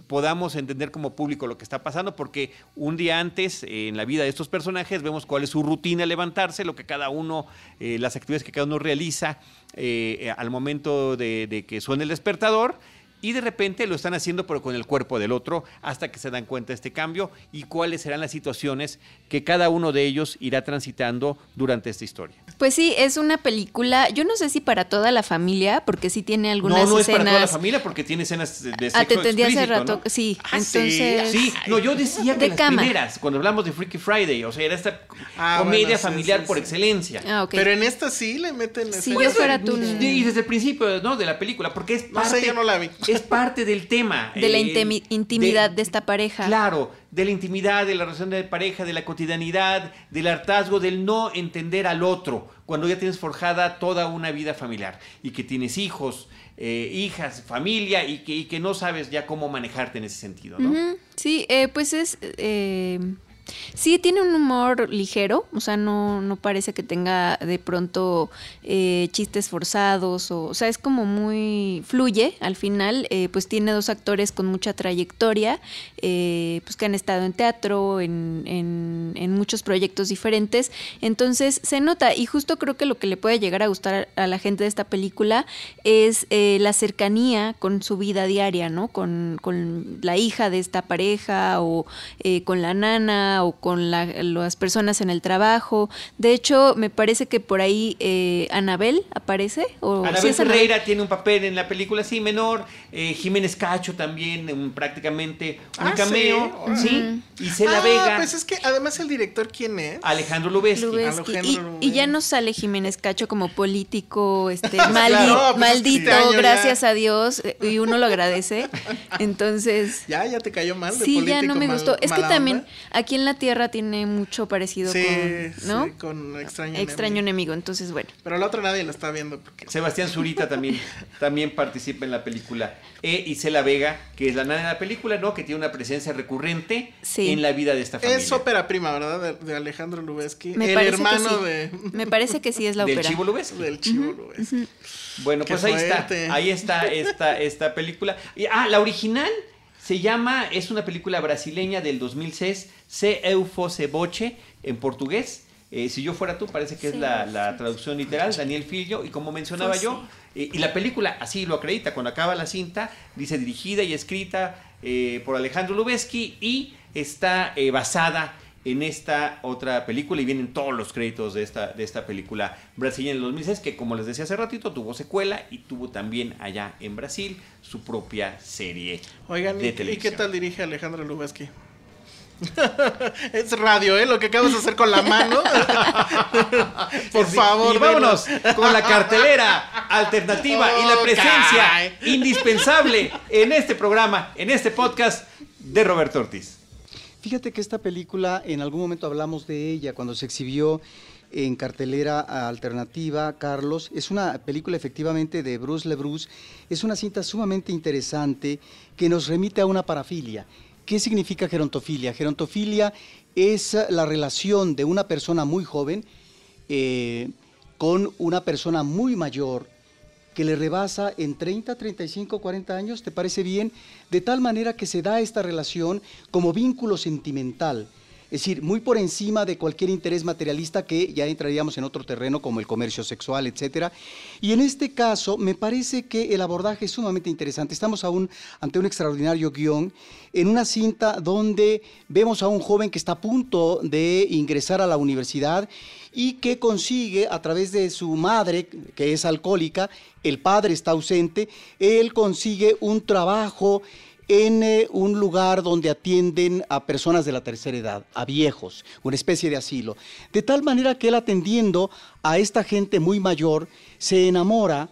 podamos entender como público lo que está pasando, porque un día antes en la vida de estos personajes vemos cuál es su rutina levantarse, lo que cada uno... Eh, las actividades que cada uno realiza eh, al momento de, de que suene el despertador y de repente lo están haciendo pero con el cuerpo del otro hasta que se dan cuenta de este cambio y cuáles serán las situaciones que cada uno de ellos irá transitando durante esta historia. Pues sí, es una película, yo no sé si para toda la familia, porque sí tiene algunas escenas... No, no es para toda la familia porque tiene escenas de sexo Ah, te entendí hace rato, sí, ah, entonces... Sí, no, yo decía que las primeras, cuando hablamos de Freaky Friday, o sea, era esta ah, comedia familiar por excelencia. Ah, okay. Pero en esta sí le meten... Si yo fuera tú... Y desde el principio, ¿no? De la película, porque es parte... No sé, yo no la vi es parte del tema. De la eh, intimidad de, esta pareja. Claro, de la intimidad, de la relación de pareja, de la cotidianidad, del hartazgo, del no entender al otro, cuando ya tienes forjada toda una vida familiar y que tienes hijos, eh, hijas, familia y que, que, no sabes ya cómo manejarte en ese sentido, ¿no? Sí, eh, pues es... Sí, tiene un humor ligero, o sea, no, no parece que tenga de pronto eh, chistes forzados, o, o, sea, es como muy fluye al final, eh, pues tiene dos actores con mucha trayectoria, eh, pues que han estado en teatro, en, en, en, muchos proyectos diferentes, entonces se nota, y justo creo que lo que le puede llegar a gustar a la gente de esta película es la cercanía con su vida diaria, ¿no? Con, con la hija de esta pareja o con la nana o con las personas en el trabajo. De hecho, me parece que por ahí eh, Anabel aparece. O, Anabel Ferreira tiene un papel en la película, sí, menor. Eh, Jiménez Cacho también, prácticamente un ah, cameo. Sí, y Cela ah, Vega. Pues es que además el director, ¿quién es? Alejandro Lubezki. y, ya no sale Jiménez Cacho como político, este, pues maldito, gracias a Dios, eh, y uno lo agradece. Entonces. Ya, ya te cayó mal. De sí, ya no me gustó. Es que también aquí en la Tierra tiene mucho parecido con, ¿no? Sí, con extraño, extraño enemigo. Entonces, bueno. Pero la otra nadie la está viendo. Porque... Sebastián Zurita también, también participa en la película. E Isela Vega, que es la nana de la película, ¿no? Que tiene una presencia recurrente en la vida de esta familia. Es ópera prima, ¿verdad? De, Alejandro Lubezki. el hermano de. Me parece que sí es la ópera. Del Chivo Lubezki. Del Chivo Lubezki. Bueno, pues ahí está. Ahí está esta, esta película. Y, ah, la original se llama, es una película brasileña del 2006, Se Eu Fosse Boche, en portugués. Eh, si yo fuera tú, parece que es la, traducción literal, Daniel Fillo, y como mencionaba yo, eh, y la película así lo acredita, cuando acaba la cinta, dice dirigida y escrita eh, por Alejandro Lubezki y está basada en esta otra película y vienen todos los créditos de esta, de esta película brasileña en el 2006 que como les decía hace ratito tuvo secuela y tuvo también allá en Brasil su propia serie Oigan, de ¿y, televisión. ¿y qué tal dirige Alejandro Lubezki? es radio, ¿eh? Lo que acabas de hacer con la mano. Por favor. Y vámonos con la cartelera alternativa y la presencia indispensable en este programa, en este podcast de Roberto Ortiz. Fíjate que esta película, en algún momento hablamos de ella cuando se exhibió en cartelera alternativa, Carlos. Es una película efectivamente de Bruce LeBruce. Es una cinta sumamente interesante que nos remite a una parafilia. ¿Qué significa gerontofilia? Gerontofilia es la relación de una persona muy joven eh, con una persona muy mayor que le rebasa en 30, 35, 40 años, ¿te parece bien? De tal manera que se da esta relación como vínculo sentimental. Es decir, muy por encima de cualquier interés materialista que ya entraríamos en otro terreno como el comercio sexual, etc. Y en este caso, me parece que el abordaje es sumamente interesante. Estamos aún ante un extraordinario guion, en una cinta donde vemos a un joven que está a punto de ingresar a la universidad y que consigue a través de su madre, que es alcohólica, el padre está ausente, él consigue un trabajo en eh, un lugar donde atienden a personas de la tercera edad, a viejos, una especie de asilo. De tal manera que él atendiendo a esta gente muy mayor, se enamora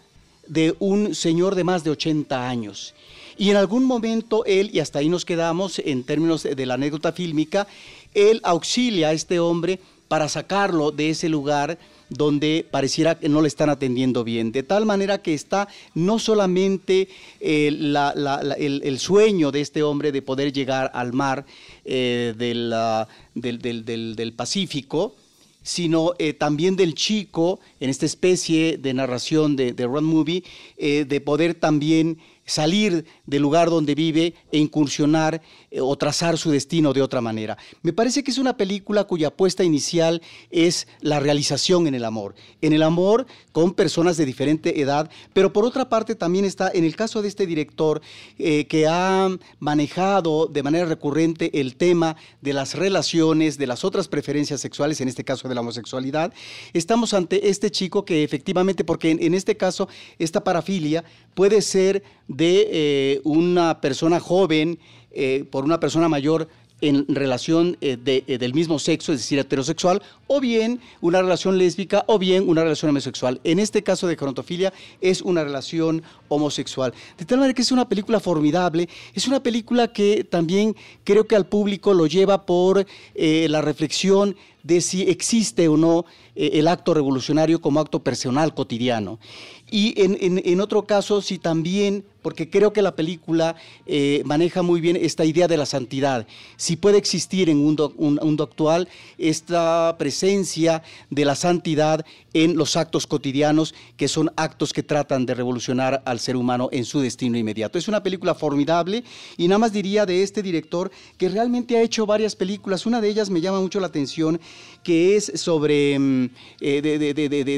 de un señor de más de 80 años. Y en algún momento él, y hasta ahí nos quedamos en términos de la anécdota fílmica, él auxilia a este hombre para sacarlo de ese lugar donde pareciera que no le están atendiendo bien. De tal manera que está no solamente eh, el, sueño de este hombre de poder llegar al mar eh, del, del, Pacífico, sino eh, también del chico, en esta especie de narración de, de Movie, de poder también salir del lugar donde vive e incursionar eh, o trazar su destino de otra manera. Me parece que es una película cuya apuesta inicial es la realización en el amor. En el amor con personas de diferente edad, pero por otra parte también está en el caso de este director eh, que ha manejado de manera recurrente el tema de las relaciones, de las otras preferencias sexuales, en este caso de la homosexualidad. Estamos ante este chico que efectivamente, porque en, este caso esta parafilia puede ser de eh, una persona joven eh, por una persona mayor en relación eh, del mismo sexo, es decir, heterosexual, o bien una relación lésbica, o bien una relación homosexual. En este caso de cronotofilia es una relación homosexual. De tal manera que es una película formidable, es una película que también creo que al público lo lleva por la reflexión de si existe o no el acto revolucionario como acto personal cotidiano. Y en, otro caso, si también porque creo que la película eh, maneja muy bien esta idea de la santidad. Si puede existir en un mundo, actual esta presencia de la santidad en los actos cotidianos, que son actos que tratan de revolucionar al ser humano en su destino inmediato. Es una película formidable y nada más diría de este director que realmente ha hecho varias películas. Una de ellas me llama mucho la atención, que es sobre mm, eh,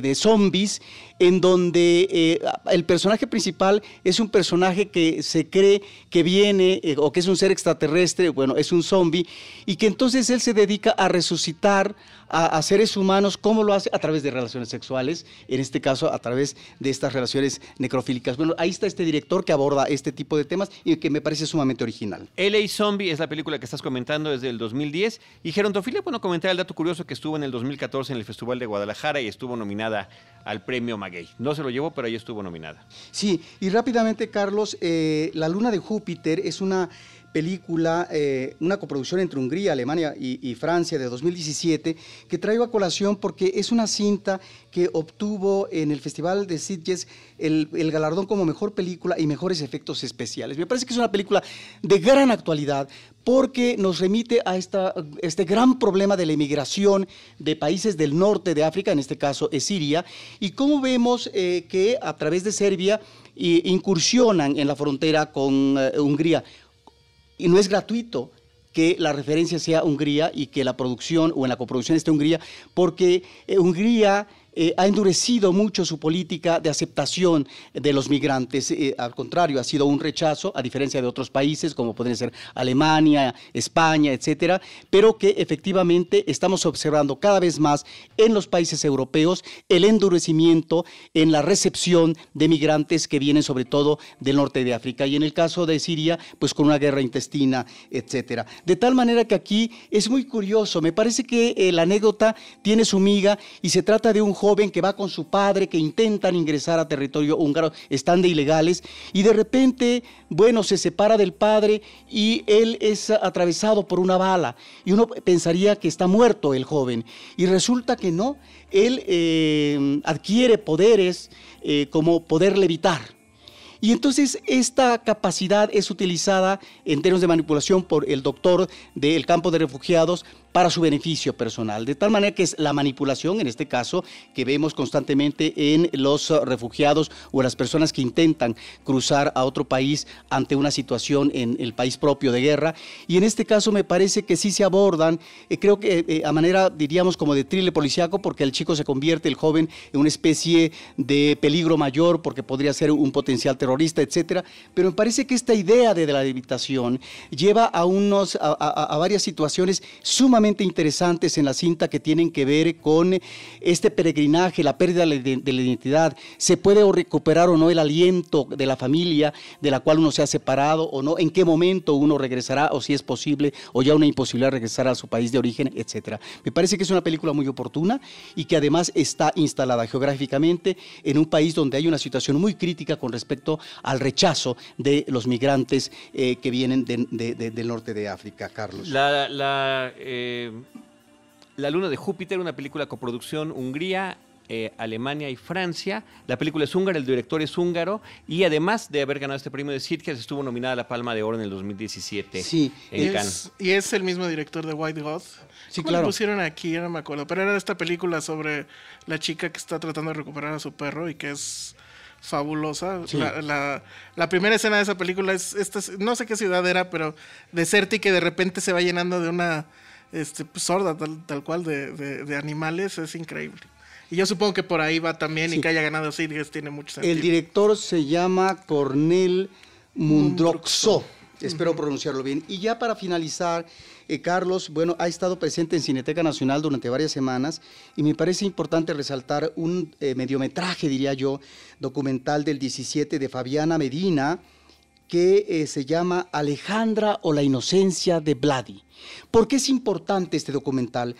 de, zombies, en donde eh, el personaje principal es un personaje que se cree que viene eh, o que es un ser extraterrestre, bueno, es un zombie, y que entonces él se dedica a resucitar a, seres humanos, ¿cómo lo hace? A través de relaciones sexuales, en este caso a través de estas relaciones necrofílicas. Bueno, ahí está este director que aborda este tipo de temas y que me parece sumamente original. LA Zombie es la película que estás comentando desde el 2010 y Gerontofilia, bueno, comentar el dato curioso que estuvo en el 2014 en el Festival de Guadalajara y estuvo nominada al premio Maguey. No se lo llevó, pero ahí estuvo nominada. Sí, y rápidamente, Carlos, eh, La Luna de Júpiter es una película, eh, una coproducción entre Hungría, Alemania y, Francia de 2017, que traigo a colación porque es una cinta que obtuvo en el Festival de Sitges el, galardón como mejor película y mejores efectos especiales. Me parece que es una película de gran actualidad porque nos remite a esta, este gran problema de la emigración de países del norte de África, en este caso es Siria, y cómo vemos eh, que a través de Serbia incursionan en la frontera con eh, Hungría y no es gratuito que la referencia sea Hungría y que la producción o en la coproducción esté Hungría, porque eh, Hungría eh, ha endurecido mucho su política de aceptación de los migrantes. Eh, al contrario, ha sido un rechazo, a diferencia de otros países como pueden ser Alemania, España, etcétera, pero que efectivamente estamos observando cada vez más en los países europeos el endurecimiento en la recepción de migrantes que vienen sobre todo del norte de África y en el caso de Siria, pues con una guerra intestina, etcétera. De tal manera que aquí es muy curioso, me parece que eh, la anécdota tiene su miga y se trata de un joven que va con su padre, que intentan ingresar a territorio húngaro, están de ilegales, y de repente, bueno, se separa del padre y él es atravesado por una bala. Y uno pensaría que está muerto el joven, y resulta que no, él eh, adquiere poderes eh, como poder levitar. Y entonces esta capacidad es utilizada en términos de manipulación por el doctor del campo de refugiados para su beneficio personal. De tal manera que es la manipulación, en este caso, que vemos constantemente en los refugiados o las personas que intentan cruzar a otro país ante una situación en el país propio de guerra. Y en este caso me parece que sí se abordan, eh, creo que eh, a manera, diríamos, como de thriller policiaco, porque el chico se convierte, el joven, en una especie de peligro mayor, porque podría ser un potencial terrorista, etcétera. Pero me parece que esta idea de, la habitación lleva a, unos, a varias situaciones sumamente interesantes en la cinta que tienen que ver con este peregrinaje, la pérdida de la identidad. Se puede recuperar o no el aliento de la familia de la cual uno se ha separado o no, en qué momento uno regresará o si es posible o ya una imposibilidad regresar a su país de origen, etcétera. Me parece que es una película muy oportuna y que además está instalada geográficamente en un país donde hay una situación muy crítica con respecto al rechazo de los migrantes eh, que vienen del norte de África, Carlos. La, eh, la Luna de Júpiter, una película coproducción Hungría, eh, Alemania y Francia. La película es húngara, el director es húngaro y además de haber ganado este premio de Sitges, estuvo nominada a la Palma de Oro en el 2017 sí, en Cannes. Y es el mismo director de White God. Sí, claro. Lo pusieron aquí, no me acuerdo, pero era esta película sobre la chica que está tratando de recuperar a su perro y que es fabulosa. La, primera escena de esa película es, esta, no sé qué ciudad era, pero desértica y que de repente se va llenando de una este, pues, sorda tal, cual de, animales, es increíble. Y yo supongo que por ahí va también y que haya ganado Sitges tiene mucho sentido. El director se llama Cornel Mundroxo. Espero pronunciarlo bien. Y ya para finalizar, eh, Carlos, bueno, ha estado presente en Cineteca Nacional durante varias semanas y me parece importante resaltar un eh, mediometraje, diría yo, documental del 17 de Fabiana Medina, que eh, se llama Alejandra o la inocencia de Vladi. ¿Por qué es importante este documental?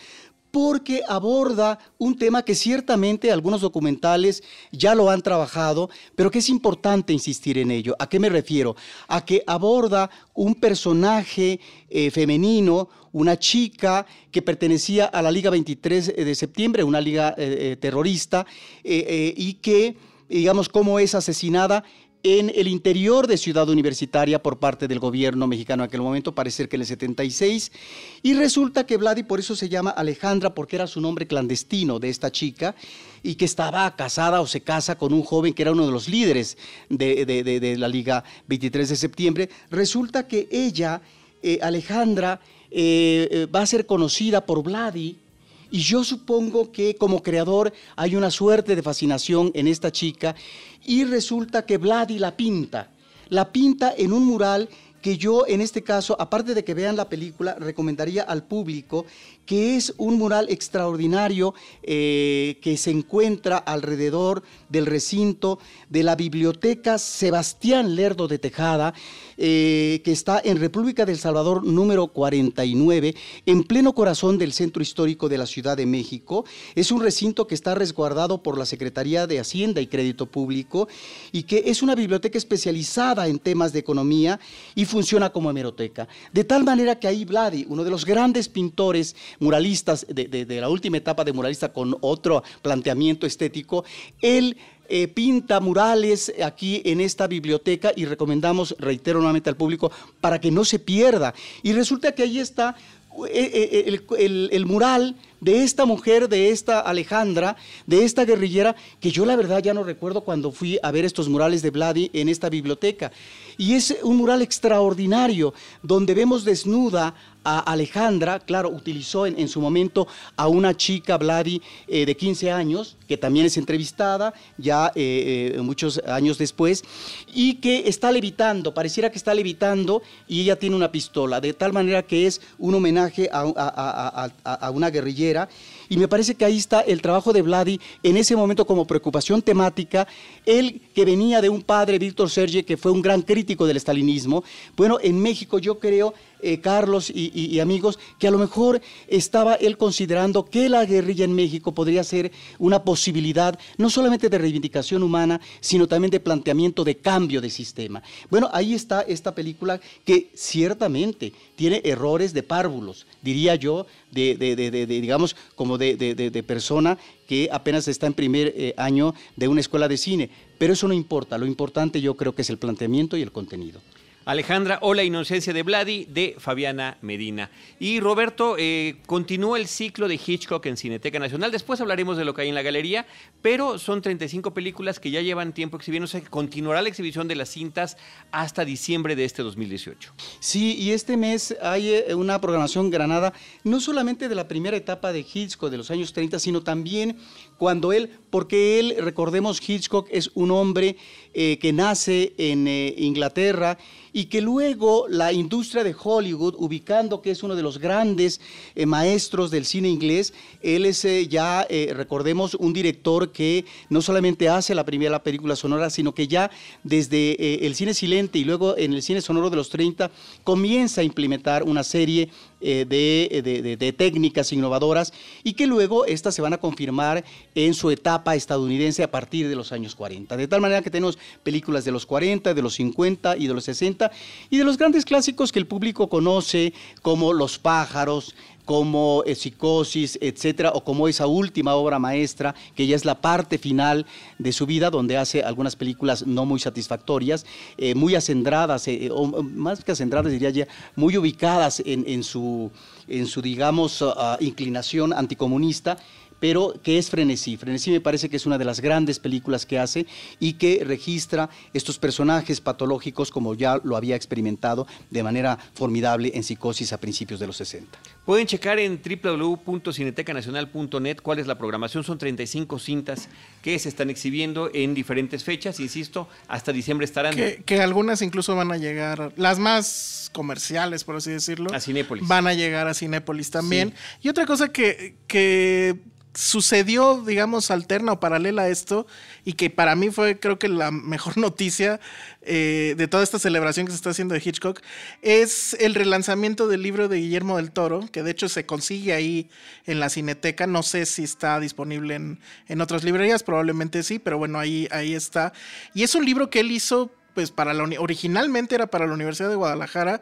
porque aborda un tema que ciertamente algunos documentales ya lo han trabajado, pero que es importante insistir en ello. ¿A qué me refiero? A que aborda un personaje eh, femenino, una chica que pertenecía a la Liga 23 de septiembre, una liga eh, eh, terrorista, y que, digamos, cómo es asesinada en el interior de Ciudad Universitaria por parte del gobierno mexicano en aquel momento, parece que en el 76, y resulta que Vladi por eso se llama Alejandra, porque era su nombre clandestino de esta chica, y que estaba casada o se casa con un joven que era uno de los líderes de, la Liga 23 de septiembre. Resulta que ella, eh, Alejandra, eh, eh, va a ser conocida por Vladi, y yo supongo que como creador hay una suerte de fascinación en esta chica y resulta que Vladi la pinta. La pinta en un mural que yo en este caso, aparte de que vean la película, recomendaría al público que es un mural extraordinario eh, que se encuentra alrededor del recinto de la Biblioteca Sebastián Lerdo de Tejada, eh, que está en República del Salvador número 49, en pleno corazón del centro histórico de la Ciudad de México. Es un recinto que está resguardado por la Secretaría de Hacienda y Crédito Público y que es una biblioteca especializada en temas de economía y funciona como hemeroteca. De tal manera que ahí Vladi, uno de los grandes pintores muralistas de, la última etapa de muralista con otro planteamiento estético, él eh, pinta murales aquí en esta biblioteca y recomendamos, reitero nuevamente al público, para que no se pierda. Y resulta que ahí está eh, eh, el, mural de esta mujer, de esta Alejandra, de esta guerrillera, que yo la verdad ya no recuerdo cuando fui a ver estos murales de Vladi en esta biblioteca. Y es un mural extraordinario, donde vemos desnuda a Alejandra, claro, utilizó en, su momento a una chica, Vladi, eh, de 15 años, que también es entrevistada ya eh, eh, muchos años después, y que está levitando, pareciera que está levitando y ella tiene una pistola, de tal manera que es un homenaje a, una guerrillera. Y me parece que ahí está el trabajo de Vladi en ese momento como preocupación temática. Él que venía de un padre, Víctor Serge, que fue un gran crítico del estalinismo. Bueno, en México yo creo eh, Carlos y, amigos, que a lo mejor estaba él considerando que la guerrilla en México podría ser una posibilidad no solamente de reivindicación humana, sino también de planteamiento de cambio de sistema. Bueno, ahí está esta película que ciertamente tiene errores de párvulos, diría yo, de, digamos, como de, persona que apenas está en primer eh, año de una escuela de cine. Pero eso no importa, lo importante yo creo que es el planteamiento y el contenido. Alejandra o La inocencia de Vladi de Fabiana Medina. Y Roberto, eh, continúa el ciclo de Hitchcock en Cineteca Nacional. Después hablaremos de lo que hay en la galería, pero son 35 películas que ya llevan tiempo exhibiéndose. Continuará la exhibición de las cintas hasta diciembre de este 2018. Sí, y este mes hay eh, una programación granada, no solamente de la primera etapa de Hitchcock de los años 30, sino también cuando él, porque él, recordemos, Hitchcock es un hombre eh, que nace en Inglaterra, y que luego la industria de Hollywood, ubicando que es uno de los grandes eh, maestros del cine inglés, él es eh, ya, eh, recordemos, un director que no solamente hace la primera película sonora, sino que ya desde el cine silente y luego en el cine sonoro de los 30 comienza a implementar una serie de, de, técnicas innovadoras y que luego estas se van a confirmar en su etapa estadounidense a partir de los años 40. De tal manera que tenemos películas de los 40, de los 50 y de los 60 y de los grandes clásicos que el público conoce, como Los pájaros, como Psicosis, etcétera, o como esa última obra maestra, que ya es la parte final de su vida, donde hace algunas películas no muy satisfactorias, eh, muy acendradas, eh, más que acendradas, diría ya, muy ubicadas en, su, en su, digamos, ah, ah, inclinación anticomunista pero que es Frenesí. Frenesí me parece que es una de las grandes películas que hace y que registra estos personajes patológicos como ya lo había experimentado de manera formidable en Psicosis a principios de los 60. Pueden checar en www.cinetecanacional.net cuál es la programación. Son 35 cintas que se están exhibiendo en diferentes fechas. Insisto, hasta diciembre estarán. Que, algunas incluso van a llegar, las más comerciales, por así decirlo. A Cinépolis. Van a llegar a Cinépolis también. Y otra cosa que, que sucedió, digamos, alterna o paralela a esto, y que para mí fue, creo que la mejor noticia eh, de toda esta celebración que se está haciendo de Hitchcock, es el relanzamiento del libro de Guillermo del Toro, que de hecho se consigue ahí en la Cineteca. No sé si está disponible en, en otras librerías, probablemente sí, pero bueno, ahí, ahí está. Y es un libro que él hizo, pues, para la originalmente era para la Universidad de Guadalajara.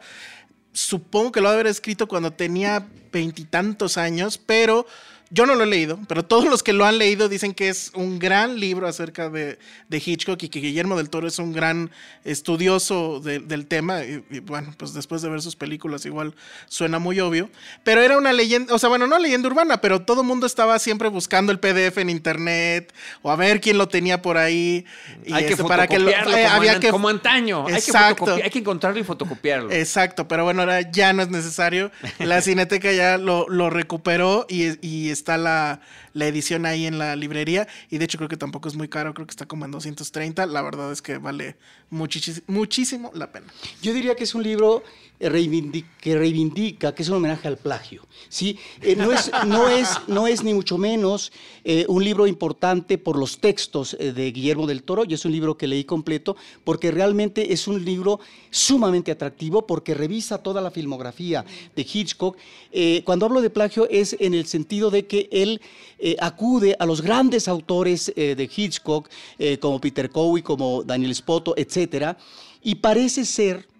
Supongo que lo ha de haber escrito cuando tenía veintitantos años, pero yo no lo he leído, pero todos los que lo han leído dicen que es un gran libro acerca de, Hitchcock y que Guillermo del Toro es un gran estudioso del tema. Y, bueno, pues después de ver sus películas igual suena muy obvio. Pero era una leyenda, o sea, bueno, no leyenda urbana, pero todo el mundo estaba siempre buscando el PDF en internet o a ver quién lo tenía por ahí. Y hay que este, para que lo, eh, había que como antaño. Exacto. Hay que, hay que, encontrarlo y fotocopiarlo. Exacto, pero bueno, ahora ya no es necesario. La Cineteca ya lo, lo recuperó y, y está la, la edición ahí en la librería. Y de hecho creo que tampoco es muy caro, creo que está como en 230. La verdad es que vale muchísimo la pena. Yo diría que es un libro que reivindica, que es un homenaje al plagio. ¿sí? Eh, no, es, no, es, no es ni mucho menos eh, un libro importante por los textos eh, de Guillermo del Toro, y es un libro que leí completo, porque realmente es un libro sumamente atractivo, porque revisa toda la filmografía de Hitchcock. cuando hablo de plagio es en el sentido de que él acude a los grandes autores de Hitchcock, como Peter Cowie, como Daniel Spoto, etc., y parece ser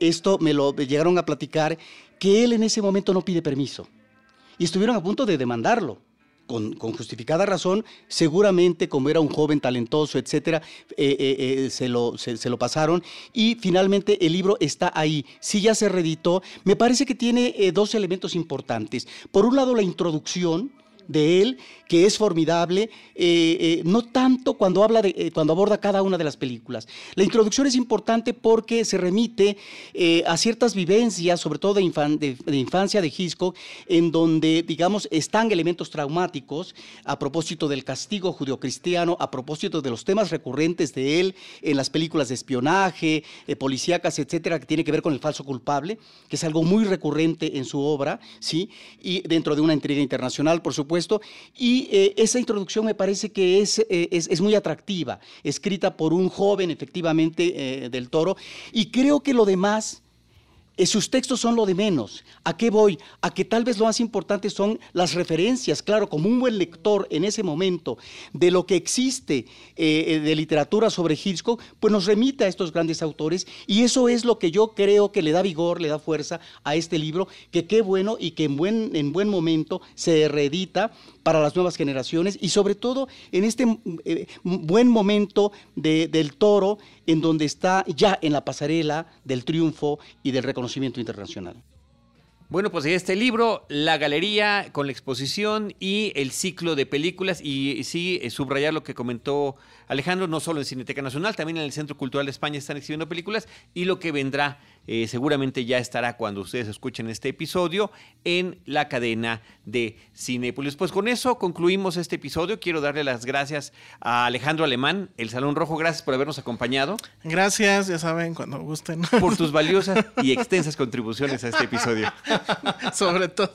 esto me lo llegaron a platicar, que él en ese momento no pide permiso. Y estuvieron a punto de demandarlo. Con, justificada razón, seguramente como era un joven talentoso, etcétera, eh, eh, eh, se, lo, se, lo, pasaron y finalmente el libro está ahí. Sí ya se reeditó. Me parece que tiene dos elementos importantes. Por un lado, la introducción, de él, que es formidable, eh, eh, no tanto cuando, habla de, eh, cuando aborda cada una de las películas. La introducción es importante porque se remite a ciertas vivencias, sobre todo de, infancia de Hitchcock, en donde, digamos, están elementos traumáticos a propósito del castigo judio-cristiano, a propósito de los temas recurrentes de él en las películas de espionaje, policíacas, etcétera, que tiene que ver con el falso culpable, que es algo muy recurrente en su obra, ¿sí? Y dentro de una intriga internacional, por supuesto y eh, esa introducción me parece que es, eh, es, muy atractiva, escrita por un joven efectivamente eh, del toro, y creo que lo demás sus textos son lo de menos. ¿A qué voy? A que tal vez lo más importante son las referencias, claro, como un buen lector en ese momento de lo que existe eh, eh, de literatura sobre Hitchcock, pues nos remite a estos grandes autores y eso es lo que yo creo que le da vigor, le da fuerza a este libro, que qué bueno y que en buen, en buen momento se reedita para las nuevas generaciones y sobre todo en este buen momento del toro en donde está ya en la pasarela del triunfo y del reconocimiento internacional. Bueno, pues este libro, la galería con la exposición y el ciclo de películas y sí, eh, subrayar lo que comentó Alejandro, no solo en Cineteca Nacional, también en el Centro Cultural de España están exhibiendo películas y lo que vendrá eh, seguramente ya estará cuando ustedes escuchen este episodio en la cadena de Cinepolis. Pues con eso concluimos este episodio. Quiero darle las gracias a Alejandro Alemán, el Salón Rojo. Gracias por habernos acompañado. Gracias, ya saben, cuando gusten. Por tus valiosas y extensas contribuciones a este episodio. Sobre todo.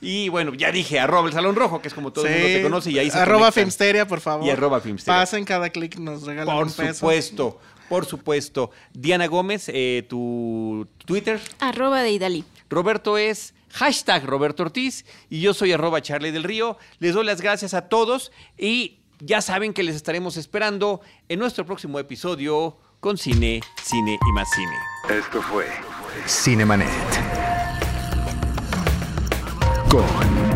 Y bueno, ya dije, arroba el Salón Rojo, que es como todo el mundo te conoce. Y ahí se Arroba Filmsteria, por favor. Y arroba Filmsteria. Pasen cada clic, nos regalan por un peso. Por supuesto. Por supuesto. Diana Gómez, eh, tu Twitter. Arroba de Idalí. Roberto es hashtag Roberto Ortiz y yo soy arroba Charlie del Río. Les doy las gracias a todos y ya saben que les estaremos esperando en nuestro próximo episodio con Cine, Cine y más Cine. Esto fue Cinemanet. Con